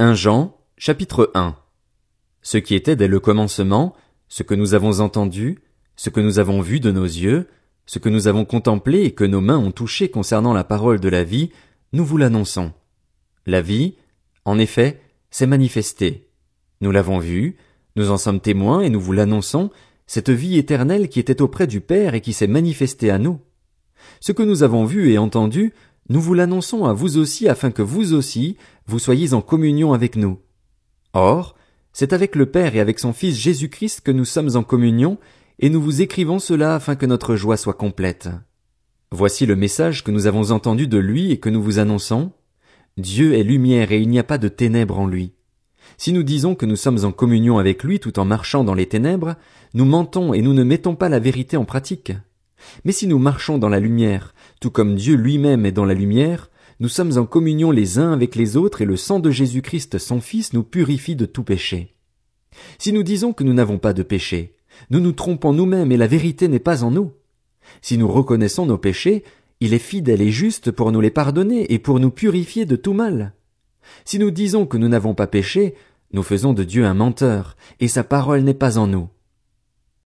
1 Jean, chapitre 1 Ce qui était dès le commencement, ce que nous avons entendu, ce que nous avons vu de nos yeux, ce que nous avons contemplé et que nos mains ont touché concernant la parole de la vie, nous vous l'annonçons. La vie, en effet, s'est manifestée. Nous l'avons vue, nous en sommes témoins et nous vous l'annonçons, cette vie éternelle qui était auprès du Père et qui s'est manifestée à nous. Ce que nous avons vu et entendu, nous vous l'annonçons à vous aussi afin que vous aussi, vous soyez en communion avec nous. Or, c'est avec le Père et avec son Fils Jésus-Christ que nous sommes en communion, et nous vous écrivons cela afin que notre joie soit complète. Voici le message que nous avons entendu de lui et que nous vous annonçons. Dieu est lumière et il n'y a pas de ténèbres en lui. Si nous disons que nous sommes en communion avec lui tout en marchant dans les ténèbres, nous mentons et nous ne mettons pas la vérité en pratique. Mais si nous marchons dans la lumière, tout comme Dieu lui-même est dans la lumière, nous sommes en communion les uns avec les autres et le sang de Jésus-Christ son Fils nous purifie de tout péché. Si nous disons que nous n'avons pas de péché, nous nous trompons nous-mêmes et la vérité n'est pas en nous. Si nous reconnaissons nos péchés, il est fidèle et juste pour nous les pardonner et pour nous purifier de tout mal. Si nous disons que nous n'avons pas péché, nous faisons de Dieu un menteur, et sa parole n'est pas en nous.